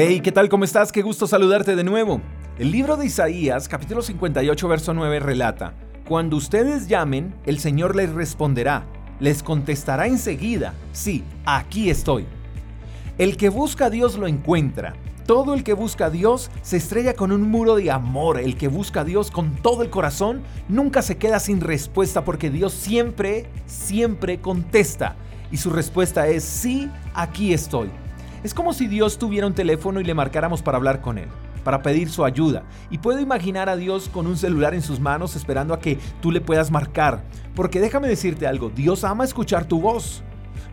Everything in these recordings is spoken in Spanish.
Hey, ¿qué tal? ¿Cómo estás? Qué gusto saludarte de nuevo. El libro de Isaías, capítulo 58, verso 9, relata, Cuando ustedes llamen, el Señor les responderá, les contestará enseguida, sí, aquí estoy. El que busca a Dios lo encuentra. Todo el que busca a Dios se estrella con un muro de amor. El que busca a Dios con todo el corazón nunca se queda sin respuesta porque Dios siempre, siempre contesta. Y su respuesta es, sí, aquí estoy. Es como si Dios tuviera un teléfono y le marcáramos para hablar con Él, para pedir su ayuda. Y puedo imaginar a Dios con un celular en sus manos esperando a que tú le puedas marcar. Porque déjame decirte algo, Dios ama escuchar tu voz.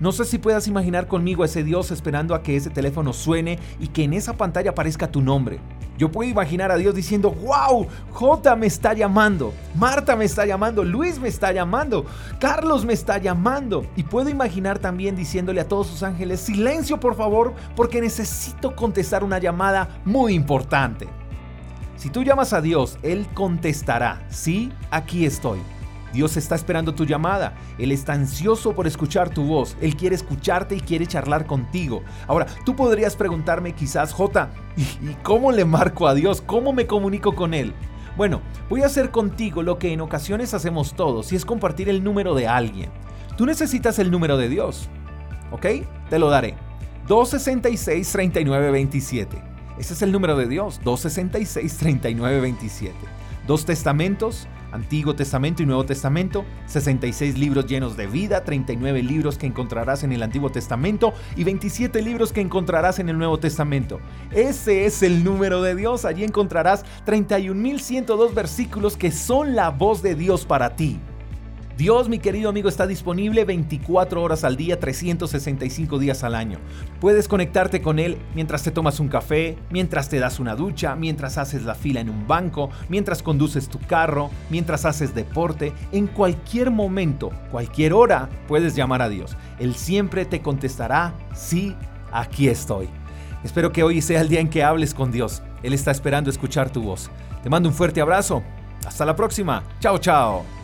No sé si puedas imaginar conmigo a ese Dios esperando a que ese teléfono suene y que en esa pantalla aparezca tu nombre. Yo puedo imaginar a Dios diciendo, wow, J me está llamando, Marta me está llamando, Luis me está llamando, Carlos me está llamando. Y puedo imaginar también diciéndole a todos sus ángeles, silencio por favor, porque necesito contestar una llamada muy importante. Si tú llamas a Dios, Él contestará, sí, aquí estoy. Dios está esperando tu llamada. Él está ansioso por escuchar tu voz. Él quiere escucharte y quiere charlar contigo. Ahora, tú podrías preguntarme quizás, J, ¿y cómo le marco a Dios? ¿Cómo me comunico con Él? Bueno, voy a hacer contigo lo que en ocasiones hacemos todos y es compartir el número de alguien. Tú necesitas el número de Dios. ¿Ok? Te lo daré. 266-3927. Ese es el número de Dios. 266-3927. Dos testamentos, Antiguo Testamento y Nuevo Testamento, 66 libros llenos de vida, 39 libros que encontrarás en el Antiguo Testamento y 27 libros que encontrarás en el Nuevo Testamento. Ese es el número de Dios. Allí encontrarás 31.102 versículos que son la voz de Dios para ti. Dios, mi querido amigo, está disponible 24 horas al día, 365 días al año. Puedes conectarte con Él mientras te tomas un café, mientras te das una ducha, mientras haces la fila en un banco, mientras conduces tu carro, mientras haces deporte. En cualquier momento, cualquier hora, puedes llamar a Dios. Él siempre te contestará, sí, aquí estoy. Espero que hoy sea el día en que hables con Dios. Él está esperando escuchar tu voz. Te mando un fuerte abrazo. Hasta la próxima. Chao, chao.